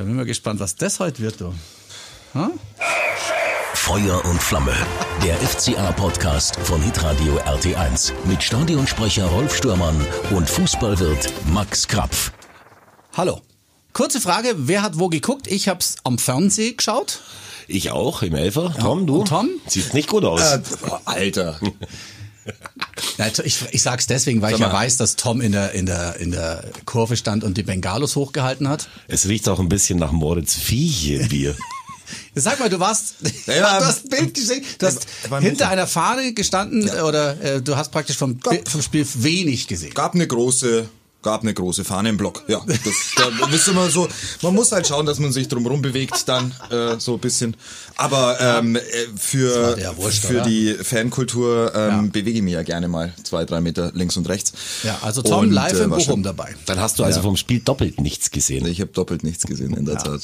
Da bin ich mal gespannt, was das heute wird, du. Hm? Feuer und Flamme. Der FCA-Podcast von Hitradio RT1 mit Stadionsprecher Rolf Stürmann und Fußballwirt Max Krapf. Hallo. Kurze Frage, wer hat wo geguckt? Ich hab's am Fernsehen geschaut. Ich auch, im Elfer. Tom, du? Und Tom? Sieht nicht gut aus. Äh, boah, Alter. Ja, ich, ich sag's deswegen, weil ich ja weiß, dass Tom in der, in, der, in der Kurve stand und die Bengalos hochgehalten hat. Es riecht auch ein bisschen nach Moritz Viech Bier. Sag mal, du warst, Ja, du hast ein Bild gesehen, du hast Ja, hinter einer Fahne gestanden oder äh, du hast praktisch vom, Bi- vom Spiel wenig gesehen. Gab eine große, gab eine große Fahne im Block. Ja, das, da wisst ihr mal so. Man muss halt schauen, dass man sich drumherum bewegt, dann äh, so ein bisschen. Aber ähm, äh, für ja wurscht, für oder? die Fankultur ähm, Ja. bewege ich mich ja gerne mal zwei, drei Meter links und rechts. Ja, also Tom Und, live äh, in war Bochum schon- dabei. Dann hast du also Ja. vom Spiel doppelt nichts gesehen. Ich habe doppelt nichts gesehen in der Tat.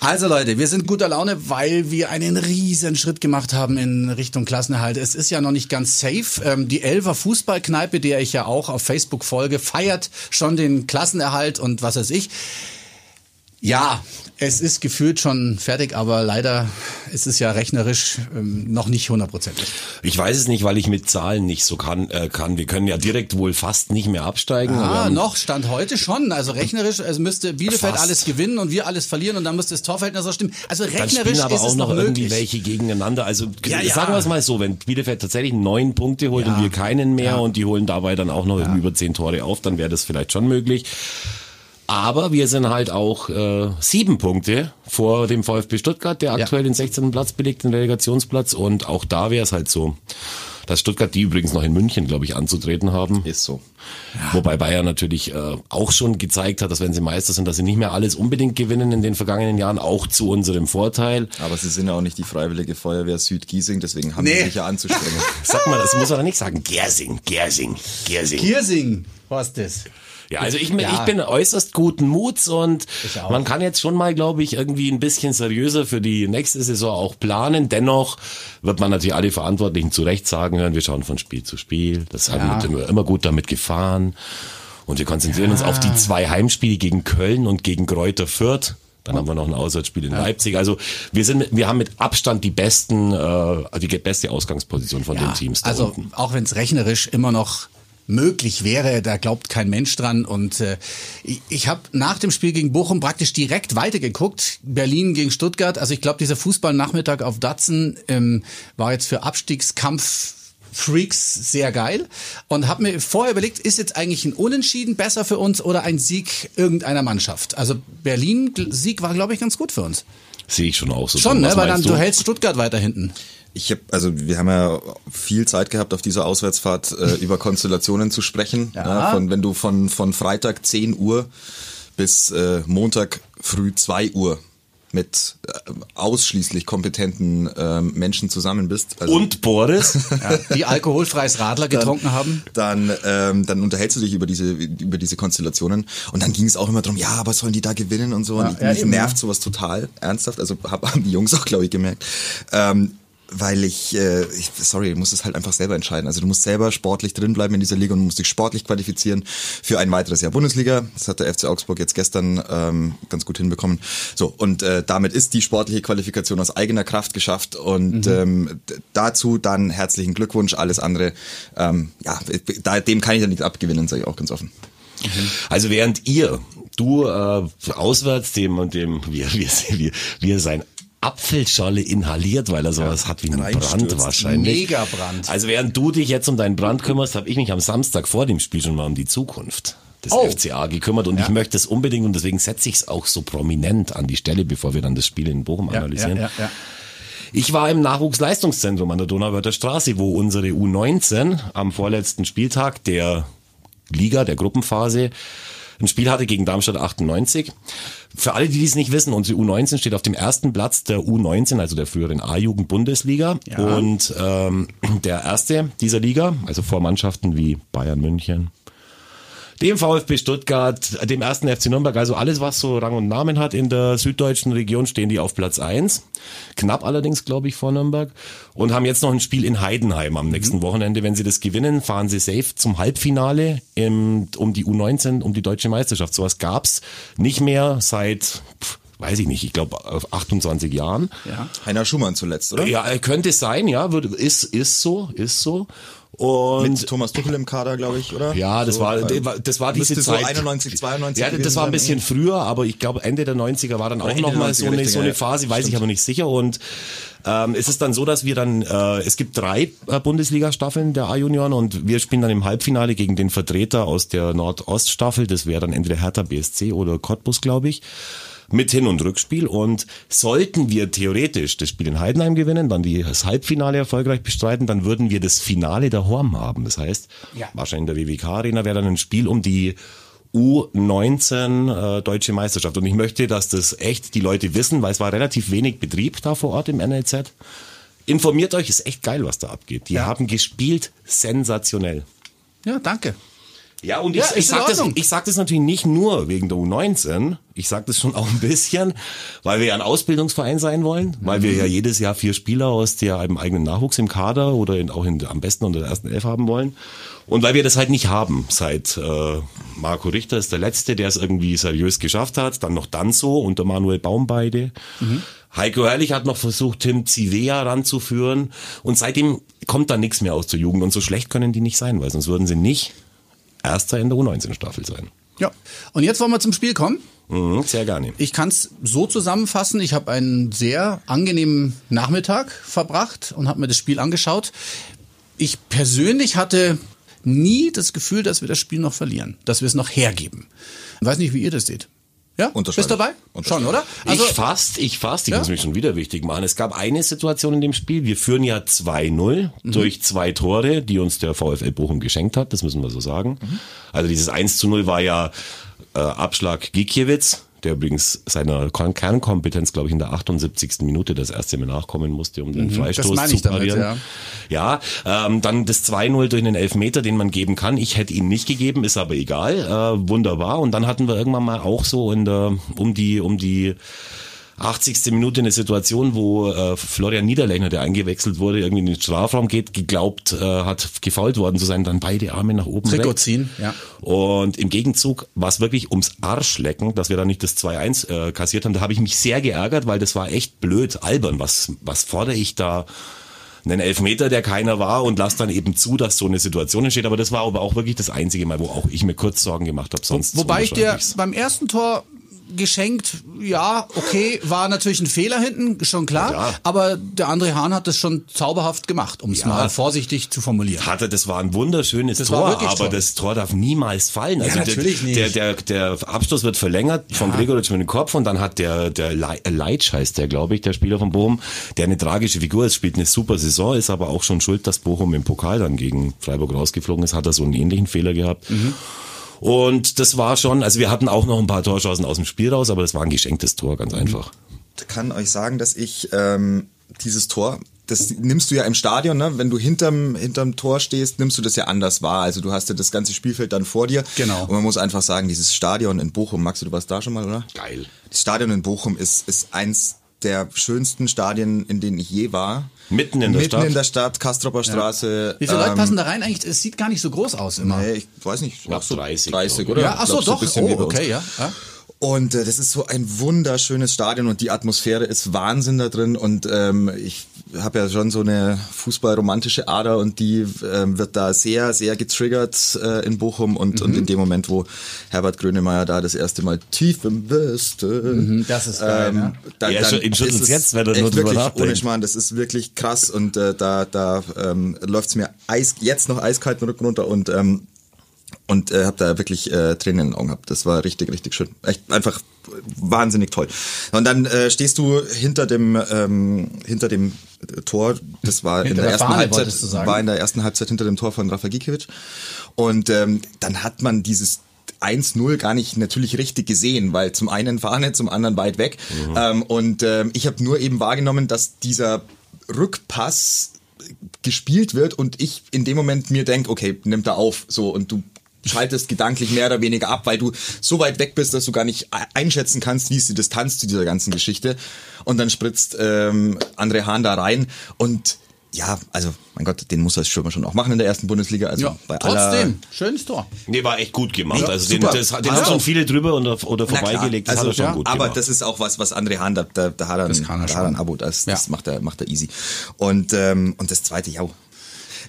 Also Leute, wir sind guter Laune, weil wir einen riesen Schritt gemacht haben in Richtung Klassenerhalt. Es ist ja noch nicht ganz safe. Ähm, die Elfer Fußballkneipe, der ich ja auch auf Facebook folge, feiert schon den Klassenerhalt und was weiß ich. Ja, es ist gefühlt schon fertig, aber leider ist es ja rechnerisch ähm, noch nicht hundertprozentig. Ich weiß es nicht, weil ich mit Zahlen nicht so kann. Äh, kann. Wir können ja direkt wohl fast nicht mehr absteigen. Ah, noch stand heute schon. Also rechnerisch, also müsste Bielefeld Fast. alles gewinnen und wir alles verlieren und dann müsste das Torverhältnis auch stimmen. Also Dann rechnerisch spielen aber ist auch es noch noch irgendwie welche gegeneinander. Also Ja, ja. sagen wir es mal so, wenn Bielefeld tatsächlich neun Punkte holt Ja. und wir keinen mehr und die holen dabei dann auch noch über zehn Tore auf, dann wäre das vielleicht schon möglich. Aber wir sind halt auch äh, sieben Punkte vor dem VfB Stuttgart, der Ja. aktuell den 16. Platz belegt, den Relegationsplatz. Und auch da wäre es halt so, dass Stuttgart, die übrigens noch in München, glaube ich, anzutreten haben. Ist so. Wobei Bayern natürlich äh, auch schon gezeigt hat, dass wenn sie Meister sind, dass sie nicht mehr alles unbedingt gewinnen in den vergangenen Jahren, auch zu unserem Vorteil. Aber sie sind ja auch nicht die Freiwillige Feuerwehr Südgiesing, deswegen haben Nee. sie sich ja anzustrengen. Sag mal, das muss man doch nicht sagen. Gersing, Gersing, Gersing. Giersing, was das? Ja, also ich, Ja. ich bin äußerst guten Muts und man kann jetzt schon mal, glaube ich, irgendwie ein bisschen seriöser für die nächste Saison auch planen. Dennoch wird man natürlich alle Verantwortlichen zu Recht sagen hören, wir schauen von Spiel zu Spiel. Das haben Ja. wir immer- gut damit gefahren. Und wir konzentrieren uns auf die zwei Heimspiele gegen Köln und gegen Kräuter Fürth. Dann haben wir noch ein Auswärtsspiel in Leipzig. Also wir sind, mit- wir haben mit Abstand die besten, äh, die beste Ausgangsposition von den Teams also unten. auch wenn es rechnerisch immer noch möglich wäre, da glaubt kein Mensch dran. Und äh, ich, ich habe nach dem Spiel gegen Bochum praktisch direkt weitergeguckt. Berlin gegen Stuttgart. Also ich glaube, dieser Fußballnachmittag auf Datsen ähm, war jetzt für Abstiegskampf Freaks sehr geil und habe mir vorher überlegt, ist jetzt eigentlich ein Unentschieden besser für uns oder ein Sieg irgendeiner Mannschaft? Also Berlin Sieg war glaube ich ganz gut für uns. Sehe ich schon auch so. Schon, ne, weil dann du hältst Stuttgart weiter hinten. Ich habe, also wir haben ja viel Zeit gehabt, auf dieser Auswärtsfahrt äh, über Konstellationen zu sprechen. Ja. Ja, von wenn du von von Freitag 10 Uhr bis äh, Montag früh 2 Uhr mit äh, ausschließlich kompetenten ähm, Menschen zusammen bist. Also Und Boris? Ja, die alkoholfreies Radler getrunken haben. dann, ähm, dann unterhältst du dich über diese, über diese Konstellationen. Und dann ging es auch immer darum, ja, aber sollen die da gewinnen und so. Ja, und ich, ja, mich eben, nervt sowas total ernsthaft. Also hab, haben die Jungs auch, glaube ich, gemerkt. Ähm, weil ich, äh, ich, sorry, du musst es halt einfach selber entscheiden. Also du musst selber sportlich drinbleiben in dieser Liga und musst dich sportlich qualifizieren für ein weiteres Jahr Bundesliga. Das hat der FC Augsburg jetzt gestern ähm, ganz gut hinbekommen. So, und äh, damit ist die sportliche Qualifikation aus eigener Kraft geschafft. Und ähm, d- dazu dann herzlichen Glückwunsch. Alles andere, ähm, ja, da, dem kann ich ja nichts abgewinnen, sage ich auch ganz offen. Also während ihr, du äh, auswärts dem und dem, er- wie, wie er sein Apfelschorle inhaliert, weil er sowas hat wie einen. Brand wahrscheinlich. Mega Brand. Also während du dich jetzt um deinen Brand kümmerst, habe ich mich am Samstag vor dem Spiel schon mal um die Zukunft des Oh. FCA gekümmert und ich möchte es unbedingt und deswegen setze ich es auch so prominent an die Stelle, bevor wir dann das Spiel in Bochum analysieren. ja, ja. Ich war im Nachwuchsleistungszentrum an der Donauwörther Straße, wo unsere U19 am vorletzten Spieltag der Liga, der Gruppenphase, ein Spiel hatte gegen Darmstadt 98. Für alle, die dies nicht wissen, unsere U19 steht auf dem ersten Platz der U19, also der früheren A-Jugend-Bundesliga. Ja. Und ähm, der erste dieser Liga, also vor Mannschaften wie Bayern München, dem VfB Stuttgart, dem ersten FC Nürnberg, also alles, was so Rang und Namen hat in der süddeutschen Region, stehen die auf Platz eins. Knapp allerdings, glaube ich, vor Nürnberg. Und haben jetzt noch ein Spiel in Heidenheim am nächsten Wochenende. Wenn sie das gewinnen, fahren sie safe zum Halbfinale im, um die U19, um die deutsche Meisterschaft. Sowas gab's nicht mehr seit pff, weiß ich nicht, ich glaube 28 Jahren. Ja. Heiner Schumann zuletzt, oder? Ja, könnte sein, ja, würde, ist, ist so, ist so. Und Mit Thomas Tuchel im Kader, glaube ich, oder? ja, das So, war, äh, das war diese müsste so Zeit. 91, 92 Ja, das war ein bisschen früher, aber ich glaube Ende der 90er war dann auch Ende noch der mal 90er so eine, so eine ja. Phase, weiß ich aber nicht sicher. Und ähm, es ist dann so, dass wir dann, äh, es gibt drei äh, Bundesliga-Staffeln der A-Junioren und wir spielen dann im Halbfinale gegen den Vertreter aus der Nordost-Staffel. Das wäre dann entweder Hertha BSC oder Cottbus, glaube ich mit Hin- und Rückspiel und sollten wir theoretisch das Spiel in Heidenheim gewinnen, dann die, das Halbfinale erfolgreich bestreiten, dann würden wir das Finale der Horm haben. Das heißt, Ja. wahrscheinlich in der WWK Arena wäre dann ein Spiel um die U19 äh, deutsche Meisterschaft. Und ich möchte, dass das echt die Leute wissen, weil es war relativ wenig Betrieb da vor Ort im NLZ. Informiert euch, ist echt geil, was da abgeht. Die Ja. haben gespielt sensationell. Ja, danke. Ja, und Ja, ich, ist ich, sag das, ich sag das natürlich nicht nur wegen der U19. Ich sag das schon auch ein bisschen, weil wir ja ein Ausbildungsverein sein wollen, weil wir ja jedes Jahr vier Spieler aus der einem eigenen Nachwuchs im Kader oder in, auch in, am besten unter der ersten Elf haben wollen. Und weil wir das halt nicht haben. Seit äh, Marco Richter ist der Letzte, der es irgendwie seriös geschafft hat. Dann noch Danzo und der Manuel Baum beide. Heiko Herrlich hat noch versucht, Tim Zivea ranzuführen. Und seitdem kommt da nichts mehr aus der Jugend. Und so schlecht können die nicht sein, weil sonst würden sie nicht Erster in der U19-Staffel sein. Ja. Und jetzt wollen wir zum Spiel kommen. Mhm, sehr gerne. Ich kann es so zusammenfassen. Ich habe einen sehr angenehmen Nachmittag verbracht und habe mir das Spiel angeschaut. Ich persönlich hatte nie das Gefühl, dass wir das Spiel noch verlieren, dass wir es noch hergeben. Ich weiß nicht, wie ihr das seht. Ja? Bist dabei? Schon, oder? Also, ich fast, ich fast, ich Ja? muss mich schon wieder wichtig machen. Es gab eine Situation in dem Spiel, wir führen ja 2-0 Mhm. durch zwei Tore, die uns der VfL Bochum geschenkt hat, das müssen wir so sagen. Mhm. Also dieses 1 0 war ja äh, Abschlag Gikiewicz, der übrigens seiner Kernkompetenz, glaube ich, in der 78. Minute das erste Mal nachkommen musste, um den Freistoß Mhm. das meine ich zu damit, parieren. Ja, ähm, dann das 2-0 durch einen Elfmeter, den man geben kann. Ich hätte ihn nicht gegeben, ist aber egal. Äh, wunderbar. Und dann hatten wir irgendwann mal auch so in der, um die, um die 80. Minute eine Situation, wo äh, Florian Niederlechner, der eingewechselt wurde, irgendwie in den Strafraum geht, geglaubt äh, hat, gefault worden zu sein, dann beide Arme nach oben Trikot weg. ziehen, ja. Und im Gegenzug war es wirklich ums Arschlecken, dass wir da nicht das 2-1 äh, kassiert haben. Da habe ich mich sehr geärgert, weil das war echt blöd, albern. Was, was fordere ich da? Einen Elfmeter, der keiner war und lass dann eben zu, dass so eine Situation entsteht. Aber das war aber auch wirklich das einzige Mal, wo auch ich mir kurz Sorgen gemacht habe. Sonst Wobei ich dir beim ersten Tor geschenkt, ja, okay, war natürlich ein Fehler hinten, schon klar. Ja. Aber der André Hahn hat das schon zauberhaft gemacht, um es Ja. mal vorsichtig zu formulieren. hatte, das war ein wunderschönes Das Tor, aber toll. das Tor darf niemals fallen. Also natürlich der, nicht. Der, der, der Abschluss wird verlängert von Gregoritsch mit dem Kopf und dann hat der, der Le- Leitsch heißt der, glaube ich, der Spieler von Bochum, der eine tragische Figur ist, spielt eine super Saison, ist aber auch schon schuld, dass Bochum im Pokal dann gegen Freiburg rausgeflogen ist, hat er so einen ähnlichen Fehler gehabt. Mhm. Und das war schon, also wir hatten auch noch ein paar Torchancen aus dem Spiel raus, aber das war ein geschenktes Tor, ganz Mhm. einfach. Ich kann euch sagen, dass ich ähm, dieses Tor, das nimmst du ja im Stadion, ne? wenn du hinterm, hinterm Tor stehst, nimmst du das ja anders wahr. Also du hast ja das ganze Spielfeld dann vor dir. Genau. Und man muss einfach sagen, dieses Stadion in Bochum, Max, du warst da schon mal, oder? Geil. Das Stadion in Bochum ist, ist eins der schönsten Stadien, in denen ich je war. Mitten in der Mitten Stadt. in der Stadt, Kastropper Straße. Wie viele Leute ähm, passen da rein eigentlich? Es sieht gar nicht so groß aus immer. Nee, ich weiß nicht, Knapp auch so 30, 30 glaub ich. oder? ja, ach so, doch. wie oh, okay, ja. ja. Und äh, das ist so ein wunderschönes Stadion und die Atmosphäre ist Wahnsinn da drin und ähm, ich habe ja schon so eine fußballromantische Ader und die ähm, wird da sehr, sehr getriggert äh, in Bochum und, und in dem Moment, wo Herbert Grönemeyer da das erste Mal tief im Westen, das ist geil, ja. da, Ja, schon- ihn schüttelt's ist es jetzt, wenn er nur drüber wirklich, nachdenkt. Ohne Schmarrn, das ist wirklich krass und äh, da, da ähm, läuft's mir eis, jetzt noch eiskalt den Rücken runter und ähm, und äh, habe da wirklich äh, Tränen in den Augen gehabt. Das war richtig, richtig schön. Echt einfach wahnsinnig toll. Und dann äh, stehst du hinter dem ähm, hinter dem Tor. Das war in der, der ersten Fahne, Halbzeit. War in der ersten Halbzeit hinter dem Tor von Rafa Gikiewicz. Und ähm, dann hat man dieses 1-0 gar nicht natürlich richtig gesehen, weil zum einen Fahne, zum anderen weit weg. Ähm, und ähm, ich habe nur eben wahrgenommen, dass dieser Rückpass gespielt wird und ich in dem Moment mir denk, okay, nimmt er auf, so und du schaltest gedanklich mehr oder weniger ab, weil du so weit weg bist, dass du gar nicht einschätzen kannst, wie ist die Distanz zu dieser ganzen Geschichte. Und dann spritzt ähm, André Hahn da rein und Ja, also mein Gott, den muss er Stürmer schon auch machen in der ersten Bundesliga. Also Ja, bei aller trotzdem, schönes Tor. Nee, war echt gut gemacht. Nee, also den, das, den Pass haben schon viele drüber oder, oder vorbeigelegt. Das hat er schon ja, gut aber gemacht. das ist auch was, was André Hahn, da, da, da hat er ein, da hat er ein. Abo, das, Ja. das macht er, macht er easy. Und, ähm, und das zweite, ja.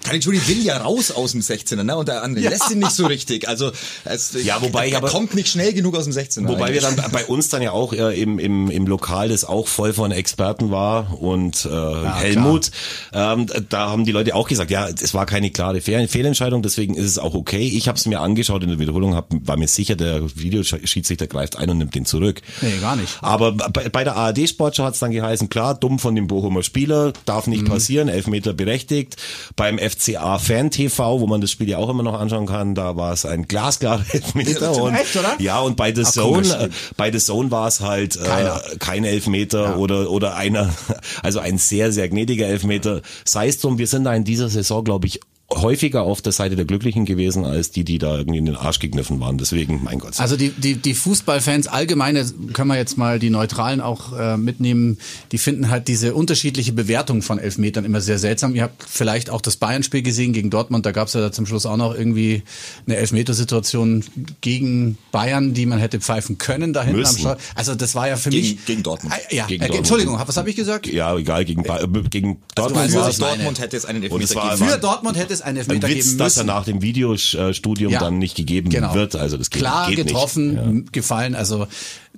Caligiuri will ja raus aus dem 16er, ne? Und der andere lässt ihn nicht so richtig. Also es, Ja, wobei er aber- kommt nicht schnell genug aus dem 16er. Wobei wir eigentlich. dann bei uns dann ja auch äh, im, im, im Lokal, das auch voll von Experten war und äh, Helmut, ähm, da haben die Leute auch gesagt, ja, es war keine klare Fehl Fehlentscheidung, deswegen ist es auch okay. Ich habe es mir angeschaut in der Wiederholung, hab, war mir sicher, der Videoschiedsrichter greift ein und nimmt den zurück. Nee, gar nicht. Aber bei, bei der ARD Sportschau hat es dann geheißen, klar, dumm von dem Bochumer Spieler, darf nicht Mhm. passieren, Elfmeter berechtigt. Beim FCA Fan TV, wo man das Spiel ja auch immer noch anschauen kann, da war es ein glasklarer Elfmeter. Und, Echt, oder? Ja, und bei The Ach, Zone, komisch. äh, bei The Zone war es halt äh, kein Elfmeter oder oder einer, also ein sehr sehr gnädiger Elfmeter. Sei es drum, wir sind da in dieser Saison, glaube ich, häufiger auf der Seite der Glücklichen gewesen, als die, die da irgendwie in den Arsch gegriffen waren. Deswegen, mein Gott. Also die, die, die Fußballfans allgemeine, können wir jetzt mal die Neutralen auch äh, mitnehmen, die finden halt diese unterschiedliche Bewertung von Elfmetern immer sehr seltsam. Ihr habt vielleicht auch das Bayern-Spiel gesehen gegen Dortmund, da gab es ja da zum Schluss auch noch irgendwie eine Elfmetersituation gegen Bayern, die man hätte pfeifen können da hinten am. Stau. Also das war ja für Gegen- mich... gegen Dortmund. Ah, Ja, Gegen äh, Dortmund. Entschuldigung, was habe ich gesagt? ja, egal, gegen, Ba- äh, gegen Also Dortmund ich meine. Dortmund hätte es einen Elfmeter gegeben. Für Dortmund hätte es einen ein Elfmeter Witz, geben dass er müssen. nach dem Videostudium Ja. dann nicht gegeben Genau. wird. Also das geht, Klar geht getroffen, nicht. m- gefallen. Also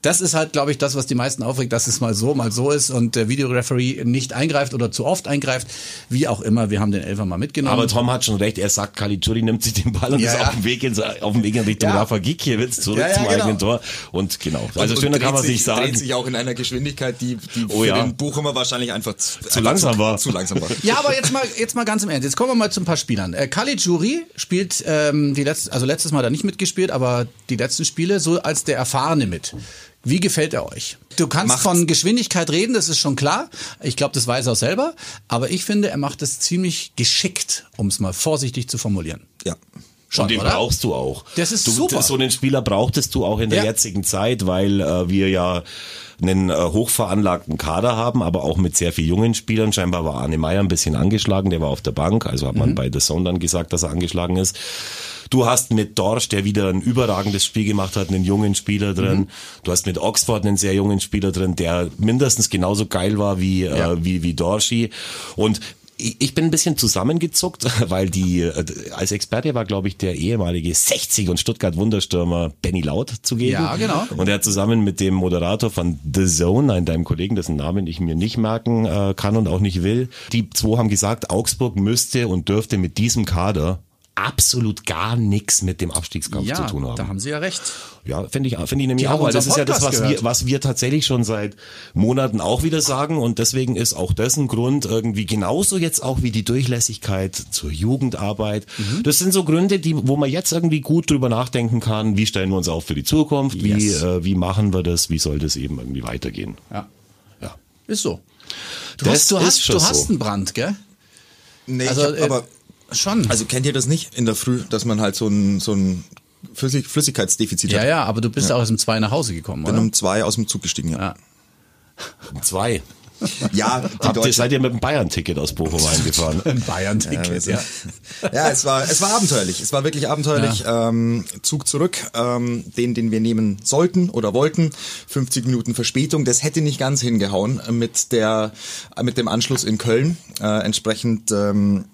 das ist halt, glaube ich, das, was die meisten aufregt, dass es mal so, mal so ist und der Videoreferee nicht eingreift oder zu oft eingreift. Wie auch immer, wir haben den Elfer mal mitgenommen. Aber Tom hat schon recht, er sagt, Caligiuri nimmt sich den Ball und Ja, ist ja. auf dem Weg in, auf dem Weg in Richtung Ja. Rafa Gikiewicz zurück Ja, ja, zum genau. eigenen Tor. Und genau, also Und- schöner und kann man sich sich, sagen. Dreht sich auch in einer Geschwindigkeit, die, die Oh für ja. den Bochumer wahrscheinlich einfach zu, einfach langsam zu, war. Zu langsam war. ja, aber jetzt mal, jetzt mal ganz im Ernst. Jetzt kommen wir mal zu ein paar Spielern. Äh, Khalid Juri spielt ähm, die letzte, also letztes Mal er nicht mitgespielt, aber die letzten Spiele so als der Erfahrene mit. Wie gefällt er euch? Du kannst Macht- von Geschwindigkeit reden, das ist schon klar. Ich glaube, das weiß er auch selber. Aber ich finde, er macht es ziemlich geschickt, um es mal vorsichtig zu formulieren. Ja. Schon, und den oder? brauchst du auch. Das ist du, super. So einen Spieler brauchtest du auch in der Ja. jetzigen Zeit, weil äh, wir ja einen äh, hochveranlagten Kader haben, aber auch mit sehr vielen jungen Spielern. Scheinbar war Arne Meyer ein bisschen angeschlagen, der war auf der Bank, also hat man Mhm. bei The Zone dann gesagt, dass er angeschlagen ist. Du hast mit Dorsch, der wieder ein überragendes Spiel gemacht hat, einen jungen Spieler drin. Mhm. Du hast mit Oxford einen sehr jungen Spieler drin, der mindestens genauso geil war wie, Ja. äh, wie, wie Dorschi. Und ich bin ein bisschen zusammengezuckt, weil die, äh, als Experte war, glaube ich, der ehemalige 60 und Stuttgart Wunderstürmer Benny Laut zugegen. Ja, genau. Und er hat zusammen mit dem Moderator von The Zone, einem deinem Kollegen, dessen Namen ich mir nicht merken äh, kann und auch nicht will, die zwei haben gesagt, Augsburg müsste und dürfte mit diesem Kader absolut gar nichts mit dem Abstiegskampf Ja, zu tun haben. da haben sie ja recht. Ja, finde ich, finde ich nämlich Die auch, weil das ist ja das, was wir, was wir tatsächlich schon seit Monaten auch wieder sagen und deswegen ist auch das ein Grund irgendwie genauso jetzt auch wie die Durchlässigkeit zur Jugendarbeit. Mhm. Das sind so Gründe, die, wo man jetzt irgendwie gut drüber nachdenken kann, wie stellen wir uns auf für die Zukunft, wie, Yes. äh, wie machen wir das, wie soll das eben irgendwie weitergehen. Ja. Ja. Ist so. Du Das hast, du hast, du hast so. einen Brand, gell? Nee, Also, ich hab, äh, aber Schon. Also kennt ihr das nicht in der Früh, dass man halt so ein, so ein Flüssig Flüssigkeitsdefizit ja, hat? ja, aber du bist auch aus dem zwei nach Hause gekommen, Bin oder? um zwei aus dem Zug gestiegen, ja. Ja. Zwei. Ja, die Habt ihr, seid ihr mit dem Bayern-Ticket aus Bochum eingefahren? Ein Bayern-Ticket, ja. ja, es war, es war abenteuerlich. Es war wirklich abenteuerlich. Ähm, Zug zurück, ähm, den, den wir nehmen sollten oder wollten. 50 Minuten Verspätung. Das hätte nicht ganz hingehauen mit der, mit dem Anschluss in Köln. Äh, entsprechend, ähm,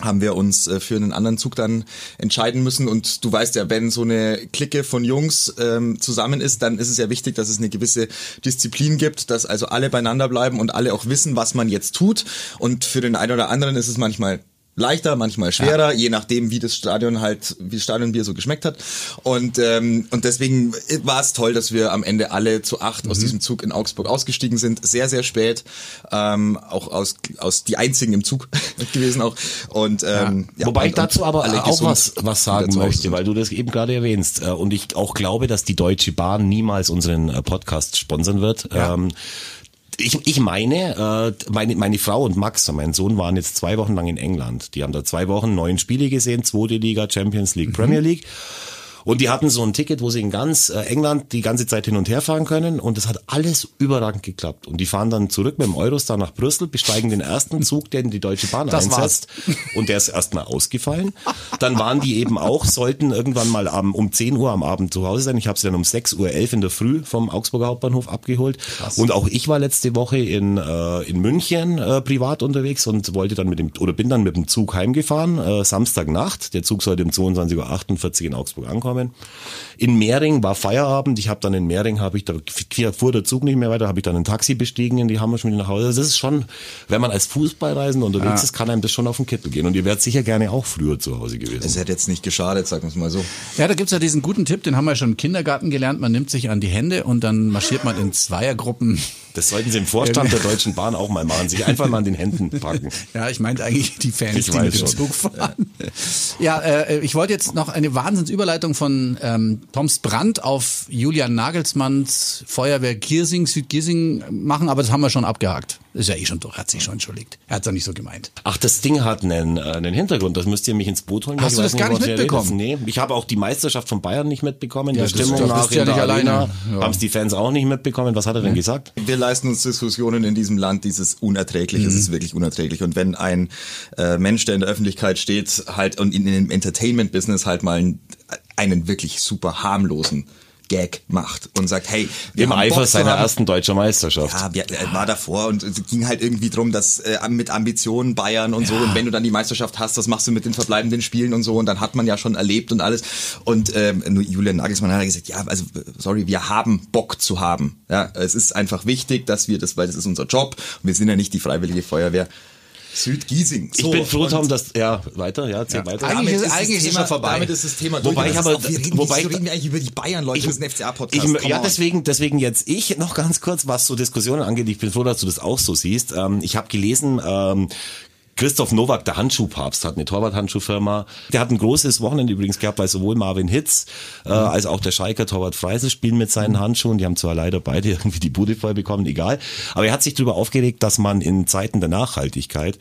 haben wir uns äh, für einen anderen Zug dann entscheiden müssen. Und du weißt ja, wenn so eine Clique von Jungs ähm, zusammen ist, dann ist es ja wichtig, dass es eine gewisse Disziplin gibt, dass also alle beieinander bleiben und alle auch wissen, was man jetzt tut. Und für den einen oder anderen ist es manchmal leichter, manchmal schwerer, je nachdem, wie das Stadion halt, wie das Stadionbier so geschmeckt hat. Und ähm, und deswegen war es toll, dass wir am Ende alle zu acht Mhm. aus diesem Zug in Augsburg ausgestiegen sind. Sehr, sehr spät, ähm, auch aus aus die einzigen im Zug gewesen auch. Und ähm, ja, Wobei und, ich dazu aber auch was, was sagen möchte, weil du das eben gerade erwähnst. Äh, Und ich auch glaube, dass die Deutsche Bahn niemals unseren äh, Podcast sponsern wird. Ähm, ich, ich meine, äh, meine, meine Frau und Max, mein Sohn, waren jetzt zwei Wochen lang in England. Die haben da zwei Wochen neun Spiele gesehen, zweite Liga, Champions League, Premier League. Und die hatten so ein Ticket, wo sie in ganz äh, England die ganze Zeit hin und her fahren können und das hat alles überragend geklappt. Und die fahren dann zurück mit dem Eurostar nach Brüssel, besteigen den ersten Zug, der in die Deutsche Bahn Das einsetzt und der ist erstmal ausgefallen. Dann waren die eben auch, sollten irgendwann mal um 10 Uhr am Abend zu Hause sein. Ich habe sie dann um 6 Uhr 11 in der Früh vom Augsburger Hauptbahnhof abgeholt. Und auch ich war letzte Woche in, äh, in München äh, privat unterwegs und wollte dann mit dem, oder bin dann mit dem Zug heimgefahren, äh, Samstagnacht. Der Zug sollte um 22.48 Uhr in Augsburg ankommen. In Mehring war Feierabend. Ich habe dann in Mehring, habe ich, da fuhr der Zug nicht mehr weiter, habe ich dann ein Taxi bestiegen in die Hammerschmiede nach Hause. Das ist schon, wenn man als Fußballreisender unterwegs ist, kann einem das schon auf den Kittel gehen. Und ihr wärt sicher gerne auch früher zu Hause gewesen. Es hätte jetzt nicht geschadet, sagen wir es mal so. Ja, da gibt's ja diesen guten Tipp, den haben wir schon im Kindergarten gelernt. Man nimmt sich an die Hände und dann marschiert man in Zweiergruppen. Das sollten Sie im Vorstand der Deutschen Bahn auch mal machen. Sich einfach mal an den Händen packen. Ja, ich meinte eigentlich die Fans, Ich die mit dem schon. Zug fahren. Ja, äh, ich wollte jetzt noch eine Wahnsinnsüberleitung von ähm, Toms Brandt auf Julian Nagelsmanns Feuerwehr Giersing, Südgiersing machen, aber das haben wir schon abgehakt. Ist ja eh schon durch, hat sich schon entschuldigt. Er hat's ja nicht so gemeint. Ach, das Ding hat einen, äh, einen Hintergrund. Das müsst ihr mich ins Boot holen. Hast ich du das gar nicht mitbekommen? Nee, ich habe auch die Meisterschaft von Bayern nicht mitbekommen. Ja, der das- Stimmung das nach bist ja nicht alleine. Ja. haben es die Fans auch nicht mitbekommen. Was hat er denn gesagt? Wir leisten uns Diskussionen in diesem Land, dieses unerträglich, es ist wirklich unerträglich. Und wenn ein äh, Mensch, der in der Öffentlichkeit steht, halt und in dem Entertainment-Business halt mal einen, einen wirklich super harmlosen Gag macht und sagt, hey, wir Im haben Eifer seiner ersten deutschen Meisterschaft. Ja, wir, er war davor und es ging halt irgendwie drum, dass äh, mit Ambitionen Bayern und so und wenn du dann die Meisterschaft hast, was machst du mit den verbleibenden Spielen und so und dann hat man ja schon erlebt und alles. Und ähm, nur Julian Nagelsmann hat gesagt, ja, also sorry, wir haben Bock zu haben. Ja, es ist einfach wichtig, dass wir das, weil das ist unser Job. Und wir sind ja nicht die freiwillige Feuerwehr Südgiesing. ich bin froh, Tom, dass, ja, weiter, ja, erzähl weiter. Eigentlich ist- das eigentlich ist es Thema, schon vorbei. Damit ist das Thema Wobei durch. ich aber- wir reden, wobei ich- reden wir eigentlich über die Bayern, Leute, das ist ein FCA-Podcast. Ich, ja, on. deswegen, deswegen jetzt ich noch ganz kurz, was so Diskussionen angeht. Ich bin froh, dass du das auch so siehst. Ähm, ich habe gelesen, ähm, Christoph Nowak, der Handschuhpapst, hat eine Torwart-Handschuhfirma. Der hat ein großes Wochenende übrigens gehabt, weil sowohl Marvin Hitz äh, als auch der Schalker Torwart Freisel spielen mit seinen Handschuhen. Die haben zwar leider beide irgendwie die Bude voll bekommen, egal. Aber er hat sich darüber aufgeregt, dass man in Zeiten der Nachhaltigkeit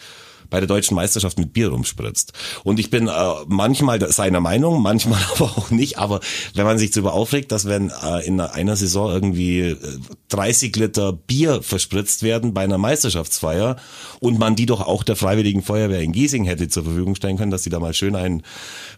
bei der deutschen Meisterschaft mit Bier rumspritzt. Und ich bin äh, manchmal seiner Meinung, manchmal aber auch nicht. Aber wenn man sich darüber aufregt, dass wenn äh, in einer Saison irgendwie äh, 30 Liter Bier verspritzt werden bei einer Meisterschaftsfeier und man die doch auch der Freiwilligen Feuerwehr in Giesing hätte zur Verfügung stellen können, dass die da mal schön einen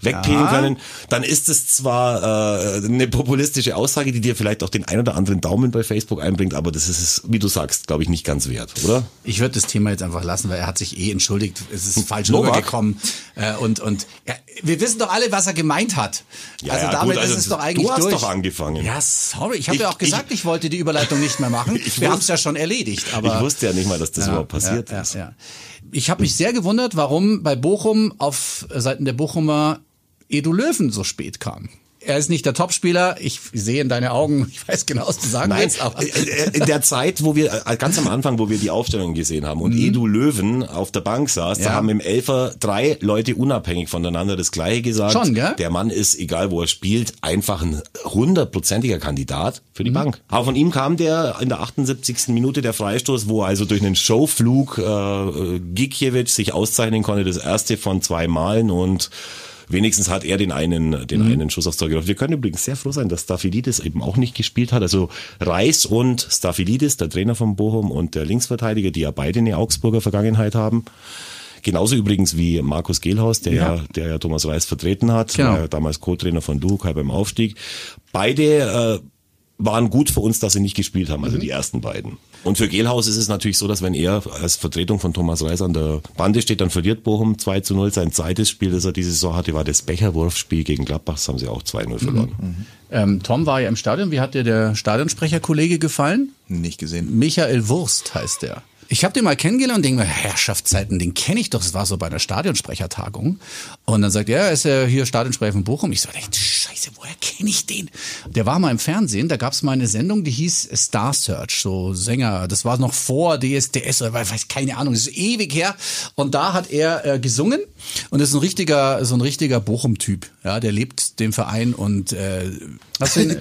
wegpelen können, dann ist es zwar äh, eine populistische Aussage, die dir vielleicht auch den ein oder anderen Daumen bei Facebook einbringt, aber das ist es, wie du sagst, glaube ich, nicht ganz wert, oder? Ich würde das Thema jetzt einfach lassen, weil er hat sich eh entschuldigt. Es ist falsch Novak? rübergekommen. Äh, und und ja, wir wissen doch alle, was er gemeint hat. Ja, also ja, damit gut, also ist es doch eigentlich du hast durch. doch angefangen. Ja, sorry. Ich habe Ich- ja auch gesagt, ich, wollte die Überleitung nicht mehr machen. Ich wir haben es ja schon erledigt. Aber ich wusste ja nicht mal, dass das Ja, überhaupt passiert ist. Ich habe mich sehr gewundert, warum bei Bochum auf Seiten der Bochumer Edu Löwen so spät kam. Er ist nicht der Topspieler. Ich sehe in deine Augen, ich weiß genau, was du sagen Nein, willst. Aber äh, äh, in der Zeit, wo wir, äh, ganz am Anfang, wo wir die Aufstellung gesehen haben und Edu Löwen auf der Bank saß, da Mhm. Ja. haben im Elfer drei Leute unabhängig voneinander das Gleiche gesagt. Schon, gell? Der Mann ist, egal wo er spielt, einfach ein hundertprozentiger Kandidat für Mhm. die Bank. Aber von ihm kam der in der 78. Minute der Freistoß, wo also durch einen Showflug äh, Gikiewicz sich auszeichnen konnte, das erste von zwei Malen und Wenigstens hat er den einen, den Mhm. einen Schuss aufs Tor getroffen. Wir können übrigens sehr froh sein, dass Staphylidis eben auch nicht gespielt hat. Also Reis und Staphylidis, der Trainer von Bochum und der Linksverteidiger, die ja beide eine Augsburger Vergangenheit haben. Genauso übrigens wie Markus Gehlhaus, der ja, der ja Thomas Reis vertreten hat, Genau. war ja damals Co-Trainer von Dukai beim Aufstieg. Beide äh, waren gut für uns, dass sie nicht gespielt haben, also Mhm. die ersten beiden. Und für Gehlhaus ist es natürlich so, dass wenn er als Vertretung von Thomas Reis an der Bande steht, dann verliert Bochum 2 zu 0. Sein zweites Spiel, das er diese Saison hatte, war das Becherwurfspiel gegen Gladbach. Das haben sie auch 2-0 verloren. ähm, Tom war ja im Stadion. Wie hat dir der Stadionsprecherkollege gefallen? Nicht gesehen. Michael Wurst heißt der. Ich habe den mal kennengelernt und denke mir, Herrschaftszeiten, den kenne ich doch. Das war so bei einer Stadionsprechertagung. Und dann sagt er, er ist ja hier Stadionsprecher von Bochum. Ich so, scheiße, woher kenne ich den? Der war mal im Fernsehen, da gab es mal eine Sendung, die hieß Star Search, so Sänger. Das war noch vor DSDS oder weiß keine Ahnung, das ist ewig her. Und da hat er äh, gesungen und ist ein richtiger, so ein richtiger Bochum-Typ. Ja, der lebt den Verein und äh, hast du ihn? Der-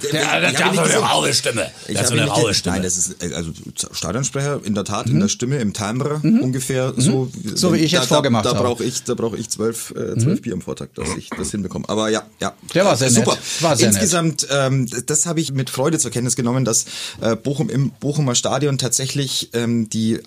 der hat so eine raue Stimme. Ich Der hat so habe eine raue Stimme. Nein, das ist äh, also Stadionsprecher in der Tat in der Stimme im Timbre ungefähr so So wie ich jetzt da, vorgemacht da, da habe. brauche ich da brauche ich zwölf äh, zwölf zwölf Bier am Vortag, dass ich das hinbekomme. Aber ja, ja. Der war sehr super. nett. War sehr Insgesamt, ähm, das habe ich mit Freude zur Kenntnis genommen, dass äh, Bochum im Bochumer Stadion tatsächlich ähm, die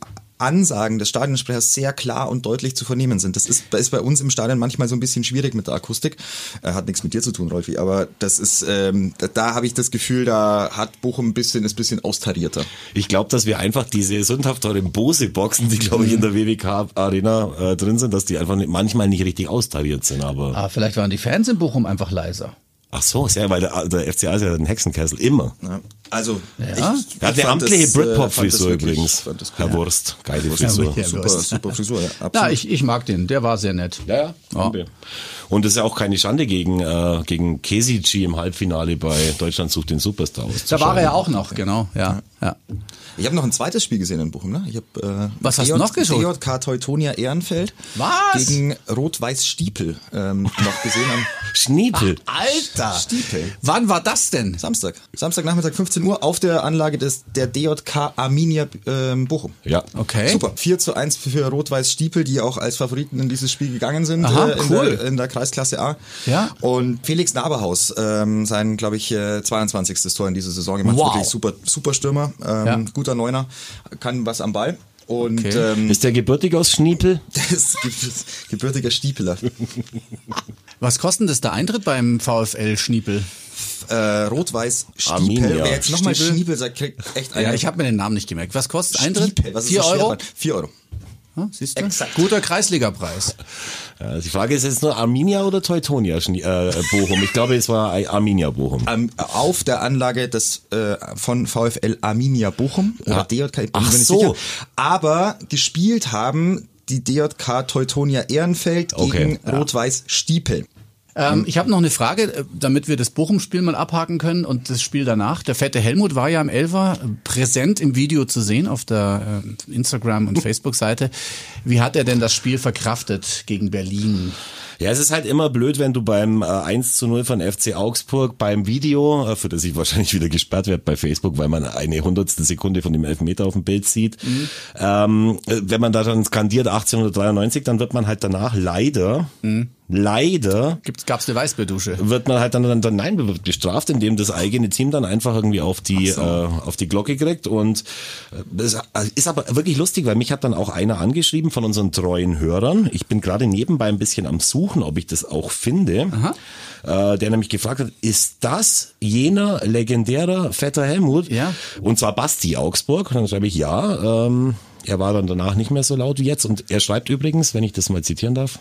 Ansagen des Stadionsprechers sehr klar und deutlich zu vernehmen sind. Das ist, ist bei uns im Stadion manchmal so ein bisschen schwierig mit der Akustik. Äh, hat nichts mit dir zu tun, Rolfi, aber das ist, ähm, da, da habe ich das Gefühl, da hat Bochum ein bisschen, ist ein bisschen austarierter. Ich glaube, dass wir einfach diese sündhaft teuren Bose-Boxen, die glaube ich in der WWK-Arena äh, drin sind, dass die einfach nicht, manchmal nicht richtig austariert sind. Aber Ah, vielleicht waren die Fans in Bochum einfach leiser. ach so, sehr, weil der, der FCA ist ja ein Hexenkessel immer. Ja. Also, Ja. Er hat ich amtliche das, äh, fand das Britpop-Frisur wirklich- übrigens. das Herr. Wurst, geile Frisur. Ja, Super, super Frisur, ja, absolut. Ja, ich, ich mag den, der war sehr nett. Ja, ja. Und es ist ja auch keine Schande gegen, äh, gegen Kesici im Halbfinale bei Deutschland sucht den Superstar Da auszuscheiden. war er ja auch noch, genau, ja. Ja. Ich habe noch ein zweites Spiel gesehen in Bochum. Ne? Ich hab, äh, Was hast du noch geschaut? DJK Teutonia Ehrenfeld Was? gegen Rot-Weiß Stiepel ähm, noch gesehen am Schniepel. Alter! Stiepel. Wann war das denn? Samstag. Samstagnachmittag 15 Uhr auf der Anlage des, der DJK Arminia ähm, Bochum. Ja. Okay. Super. 4 zu 1 für Rot-Weiß Stiepel, die auch als Favoriten in dieses Spiel gegangen sind Aha, äh, in, cool. der, in der Kreisklasse A. Ja. Und Felix Naberhaus, ähm, sein, glaube ich, äh, 22. Tor in dieser Saison gemacht. Wow. Wirklich super, super Stürmer, ähm, Ja. guter Neuner, kann was am Ball. Und Okay. ähm, Ist der gebürtig aus Schniepel? der ist gebür- gebürtiger Stiepeler. Was kostet das der Eintritt beim VfL Schniepel? äh, Rot-Weiß Stiepel. Wer jetzt nochmal? Stiepel sagt, kriegt echt einen. Ja, ich habe mir den Namen nicht gemerkt. Was kostet Eintritt? Stiepel. Was ist 4 so schwer Euro? dran? 4 Euro. Ja, siehst du? Exakt. Guter Kreisligapreis. Ja, die Frage ist jetzt nur Arminia oder Teutonia äh, Bochum. Ich glaube, es war Arminia Bochum. Ähm, auf der Anlage des äh, von VfL Arminia Bochum oder Ja. DJK, ich bin Ach mir nicht so. sicher. Aber gespielt haben die DJK Teutonia Ehrenfeld Okay, gegen ja. Rot-Weiß Stiepel. Ähm, ich habe noch eine Frage, äh, damit wir das Bochum-Spiel mal abhaken können und das Spiel danach. Der fette Helmut war ja am Elfer äh, präsent im Video zu sehen auf der äh, Instagram- und Facebook-Seite. Wie hat er denn das Spiel verkraftet gegen Berlin? Ja, es ist halt immer blöd, wenn du beim äh, 1 zu 0 von FC Augsburg beim Video, äh, für das ich wahrscheinlich wieder gesperrt werde bei Facebook, weil man eine hundertstel Sekunde von dem Elfmeter auf dem Bild sieht, ähm, äh, wenn man da dann skandiert 1893, dann wird man halt danach leider, leider Gibt's, gab's eine Weißbierdusche? wird man halt dann, dann, dann nein, wird bestraft, indem das eigene Team dann einfach irgendwie auf die äh, auf die Glocke kriegt und äh, das ist aber wirklich lustig, weil mich hat dann auch einer angeschrieben von unseren treuen Hörern. Ich bin gerade nebenbei ein bisschen am suchen, ob ich das auch finde. Äh, der nämlich gefragt hat, ist das jener legendärer Vetter Helmut? Ja. Und zwar Basti Augsburg. Und dann schreibe ich ja. Ähm, er war dann danach nicht mehr so laut wie jetzt. Und er schreibt übrigens, wenn ich das mal zitieren darf,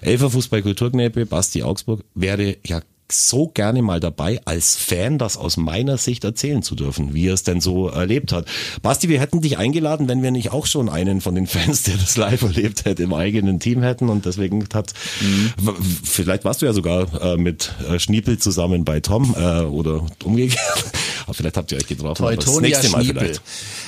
Elfer Fußball Kulturkneipe, Basti Augsburg, wäre ja so gerne mal dabei, als Fan das aus meiner Sicht erzählen zu dürfen, wie er es denn so erlebt hat. Basti, wir hätten dich eingeladen, wenn wir nicht auch schon einen von den Fans, der das live erlebt hätte, im eigenen Team hätten und deswegen hat, w- vielleicht warst du ja sogar äh, mit äh, Schniepel zusammen bei Tom äh, oder umgekehrt. Aber vielleicht habt ihr euch getroffen. aber das Teutonia nächste Mal Schniepel. vielleicht.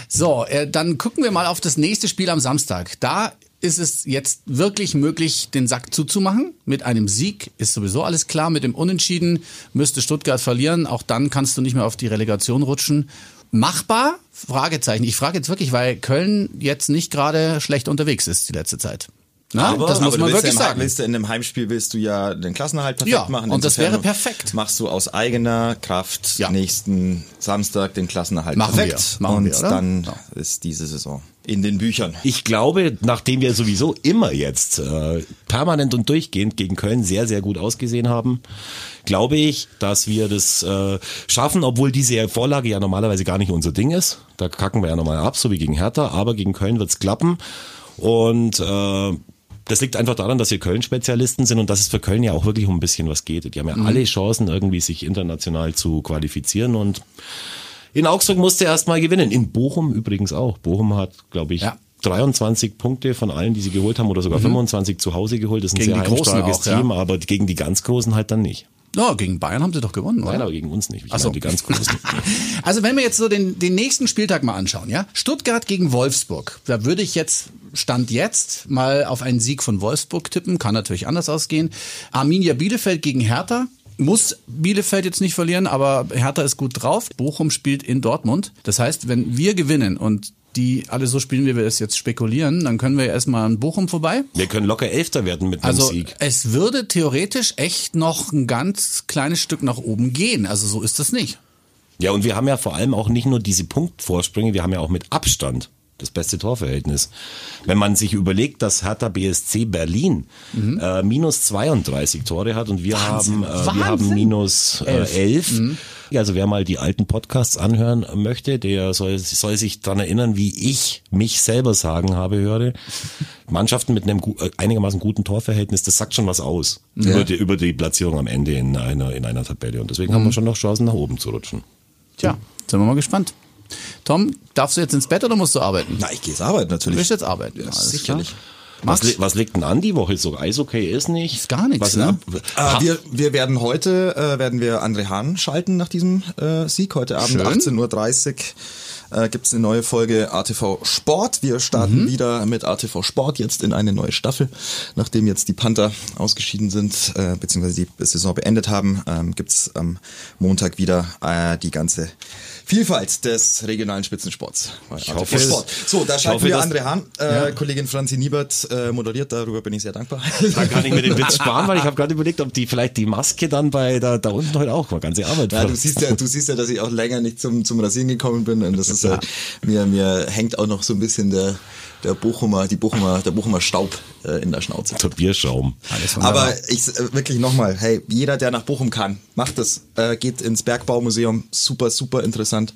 So, äh, dann gucken wir mal auf das nächste Spiel am Samstag. Da ist es jetzt wirklich möglich, den Sack zuzumachen. Mit einem Sieg ist sowieso alles klar. Mit dem Unentschieden müsste Stuttgart verlieren. Auch dann kannst du nicht mehr auf die Relegation rutschen. Machbar? Fragezeichen. Ich frage jetzt wirklich, weil Köln jetzt nicht gerade schlecht unterwegs ist die letzte Zeit. Na, Aber, das muss aber man wirklich ja sagen. Willst du in einem Heimspiel willst du ja den Klassenerhalt perfekt Ja, machen. und das wäre perfekt. Machst du aus eigener Kraft Ja. nächsten Samstag den Klassenerhalt Machen perfekt. wir. Machen und wir, dann Ja. ist diese Saison in den Büchern. Ich glaube, nachdem wir sowieso immer jetzt äh, permanent und durchgehend gegen Köln sehr, sehr gut ausgesehen haben, glaube ich, dass wir das äh, schaffen, obwohl diese Vorlage ja normalerweise gar nicht unser Ding ist. Da kacken wir ja nochmal ab, so wie gegen Hertha, aber gegen Köln wird's klappen. Und äh, das liegt einfach daran, dass wir Köln-Spezialisten sind und dass es für Köln ja auch wirklich um ein bisschen was geht. Die haben ja alle Chancen, irgendwie sich international zu qualifizieren und in Augsburg musste er erst mal gewinnen. In Bochum übrigens auch. Bochum hat, glaube ich, Ja. 23 Punkte von allen, die sie geholt haben, oder sogar 25 zu Hause geholt. Das ist ein Gegen sehr die Großen heimstarkes auch, ja. Team, aber gegen die ganz Großen halt dann nicht. Ja, gegen Bayern haben sie doch gewonnen, oder? Nein, aber gegen uns nicht. Ich Ach so. die ganz Großen. Also wenn wir jetzt so den, den nächsten Spieltag mal anschauen, ja, Stuttgart gegen Wolfsburg, da würde ich jetzt Stand jetzt mal auf einen Sieg von Wolfsburg tippen, kann natürlich anders ausgehen. Arminia Bielefeld gegen Hertha, muss Bielefeld jetzt nicht verlieren, aber Hertha ist gut drauf. Bochum spielt in Dortmund. Das heißt, wenn wir gewinnen und die alle so spielen, wie wir es jetzt spekulieren, dann können wir ja erstmal an Bochum vorbei. Wir können locker Elfter werden mit einem Also Sieg. es würde theoretisch echt noch ein ganz kleines Stück nach oben gehen. Also so ist das nicht. Ja, und wir haben ja vor allem auch nicht nur diese Punktvorsprünge, wir haben ja auch mit Abstand das beste Torverhältnis. Wenn man sich überlegt, dass Hertha BSC Berlin äh, minus 32 Tore hat und wir haben, äh, wir haben minus äh, 11. Also wer mal die alten Podcasts anhören möchte, der soll, soll sich dran erinnern, wie ich mich selber sagen habe, höre. Mannschaften mit einem äh, einigermaßen guten Torverhältnis, das sagt schon was aus Ja. über, die, über die Platzierung am Ende in einer, in einer Tabelle. Und deswegen haben wir schon noch Chancen, nach oben zu rutschen. Tja, sind wir mal gespannt. Tom, darfst du jetzt ins Bett oder musst du arbeiten? Na, ich gehe jetzt arbeiten Du natürlich. willst jetzt arbeiten. Ja, alles sicherlich. Klar. Was, li was liegt denn an die Woche? So Eishockey ist nicht. Ist gar nichts, Was, ne? Ah, Äh, wir, wir werden heute, äh, werden wir André Hahn schalten nach diesem äh, Sieg. Heute Abend Schön. 18.30 Uhr äh, gibt's eine neue Folge ATV Sport. Wir starten Mhm. wieder mit ATV Sport jetzt in eine neue Staffel. Nachdem jetzt die Panther ausgeschieden sind, äh, beziehungsweise die Saison beendet haben, ähm, gibt's am Montag wieder äh, die ganze Vielfalt des regionalen Spitzensports. Ich hoffe, Sport. So, da schalten wir André Hahn. Äh, Kollegin Franzi Niebert äh, moderiert, darüber bin ich sehr dankbar. Dann kann ich mir den Witz sparen, weil ich habe gerade überlegt, ob die vielleicht die Maske dann bei da, da unten heute auch mal ganze Arbeit Ja, du siehst ja, du siehst ja, dass ich auch länger nicht zum, zum Rasieren gekommen bin und das ist ja, mir, mir hängt auch noch so ein bisschen der, der Bochumer, die Bochumer, der Bochumer Staub äh, in der Schnauze. Der Bierschaum. Wunderbar. Aber ich äh, wirklich nochmal, hey, jeder, der nach Bochum kann, macht es. Äh, geht ins Bergbaumuseum, super, super interessant.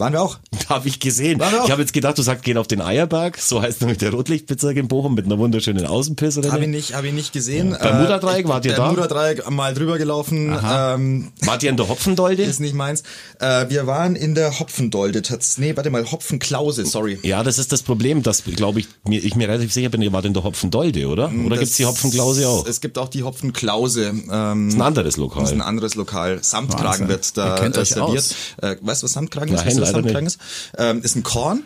Waren wir auch. Habe ich gesehen. War doch. Ich habe jetzt gedacht, du sagst, gehen auf den Eierberg. So heißt nämlich der Rotlichtbezirk in Bochum mit einer wunderschönen Außenpiste. Habe ich nicht, habe ich nicht gesehen. Bermuda-Dreieck, wart ihr da? Bermuda-Dreieck mal drüber gelaufen. Ähm, Wart ihr in der Hopfendolde? ist nicht meins. Äh, wir waren in der Hopfendolde. Nee, warte mal, Hopfenklause, sorry. Ja, das ist das Problem, dass, glaube ich, mir, ich mir relativ sicher bin, ihr wart in der Hopfendolde, oder? Oder Das- gibt's die Hopfenklause auch? Es gibt auch die Hopfenklause. Ähm, ist ein anderes Das ist ein Lokal. anderes Lokal. Samtkragen Wahnsinn. wird da Ihr kennt äh, euch serviert. aus. Äh, weißt du, was Samtkragen ist? Nein, Weißt Samtkragen ist? Ähm, ist ein Korn.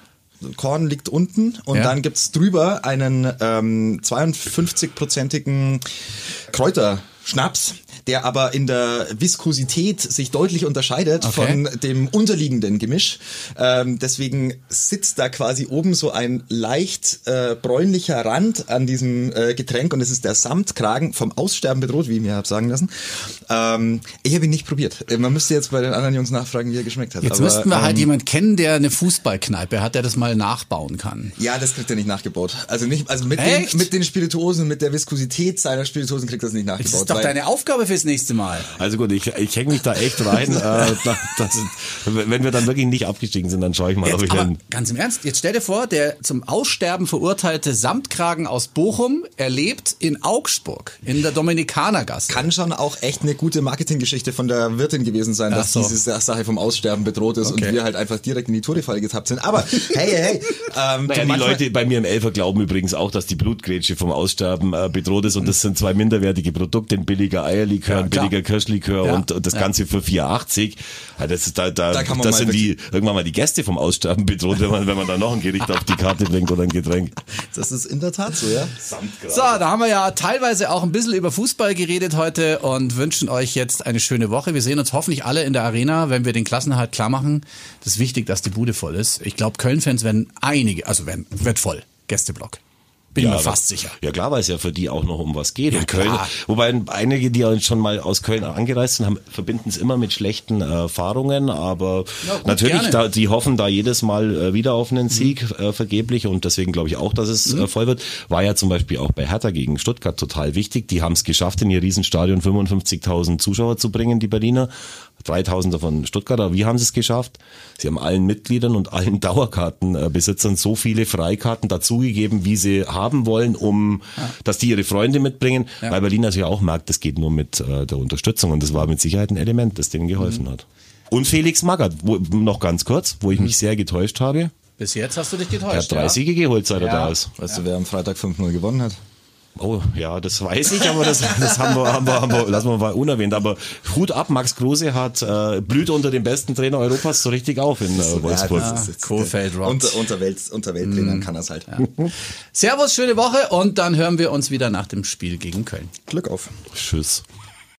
Korn liegt unten und Ja. dann gibt's drüber einen ähm, 52-prozentigen Kräuterschnaps, der aber in der Viskosität sich deutlich unterscheidet Okay. von dem unterliegenden Gemisch. Ähm, deswegen sitzt da quasi oben so ein leicht äh, bräunlicher Rand an diesem äh, Getränk und es ist der Samtkragen vom Aussterben bedroht, wie ich mir habe sagen lassen. Ähm, ich habe ihn nicht probiert. Äh, Man müsste jetzt bei den anderen Jungs nachfragen, wie er geschmeckt hat. Jetzt Aber, müssten wir halt ähm, jemand kennen, der eine Fußballkneipe hat, der das mal nachbauen kann. Ja, das kriegt er nicht nachgebaut. Also nicht, also mit Echt? den, mit den Spirituosen, mit der Viskosität seiner Spirituosen kriegt er es nicht nachgebaut. Doch deine Aufgabe fürs nächste Mal. Also gut, ich, ich hänge mich da echt rein. äh, da, das, wenn wir dann wirklich nicht abgestiegen sind, dann schaue ich mal, ob Jetzt, ich aber den. ganz im Ernst, jetzt stell dir vor, der zum Aussterben verurteilte Samtkragen aus Bochum erlebt in Augsburg, in der Dominikanergasse. kann schon auch echt eine gute Marketinggeschichte von der Wirtin gewesen sein, dass so. diese Sache vom Aussterben bedroht ist Okay. und wir halt einfach direkt in die Tourefall getappt sind. Aber hey, hey, hey. Ähm, Naja, die Leute bei mir im Elfer glauben übrigens auch, dass die Blutgrätsche vom Aussterben äh, bedroht ist und das sind zwei minderwertige Produkte, billiger Eierlikör, ein klar. billiger Kirschlikör Ja. und, und das Ja. Ganze für 4,80. Ja, das ist da, da, Da kann man das sind die irgendwann mal die Gäste vom Aussterben bedroht, wenn man, wenn man da noch ein Gericht auf die Karte bringt oder ein Getränk. Das ist in der Tat so, ja. So, da haben wir ja teilweise auch ein bisschen über Fußball geredet heute und wünschen euch jetzt eine schöne Woche. Wir sehen uns hoffentlich alle in der Arena, wenn wir den Klassenerhalt klar machen. Das ist wichtig, dass die Bude voll ist. Ich glaube, Köln-Fans werden einige, also werden, wird voll. Gästeblock. Bin mir aber- fast sicher. Ja klar, weil es ja für die auch noch um was geht. Ja, in Köln, wobei einige, die ja schon mal aus Köln angereist sind, haben, verbinden es immer mit schlechten äh, Erfahrungen, aber Ja, natürlich. Mhm. da, die hoffen da jedes Mal äh, wieder auf einen Sieg äh, vergeblich und deswegen glaube ich auch, dass es äh, voll wird. War ja zum Beispiel auch bei Hertha gegen Stuttgart total wichtig. Die haben es geschafft, in ihr Riesenstadion 55.000 Zuschauer zu bringen, die Berliner. 3000 davon Stuttgarter. Wie haben sie es geschafft? Sie haben allen Mitgliedern und allen Dauerkartenbesitzern so viele Freikarten dazugegeben, wie sie haben wollen, um, dass die ihre Freunde mitbringen, Ja. weil Berlin natürlich auch merkt, das geht nur mit äh, der Unterstützung und das war mit Sicherheit ein Element, das denen geholfen hat. Und Felix Magath, wo, noch ganz kurz, wo ich mich sehr getäuscht habe. Bis jetzt hast du dich Er getäuscht. hat drei ja? Siege geholt, seit er Ja. da ist. Weißt du, wer am Freitag 5-0 gewonnen hat? Oh, ja, das weiß ich, aber das, das haben, wir, haben, wir, haben wir, lassen wir mal unerwähnt. Aber Hut ab, Max Kruse hat äh, blüht unter dem besten Trainer Europas so richtig auf in äh, Wolfsburg. Ja, das ist- rockt. Unter, unter, Welt, unter Welttrainern kann das halt. Servus, schöne Woche und dann hören wir uns wieder nach dem Spiel gegen Köln. Glück auf. Tschüss.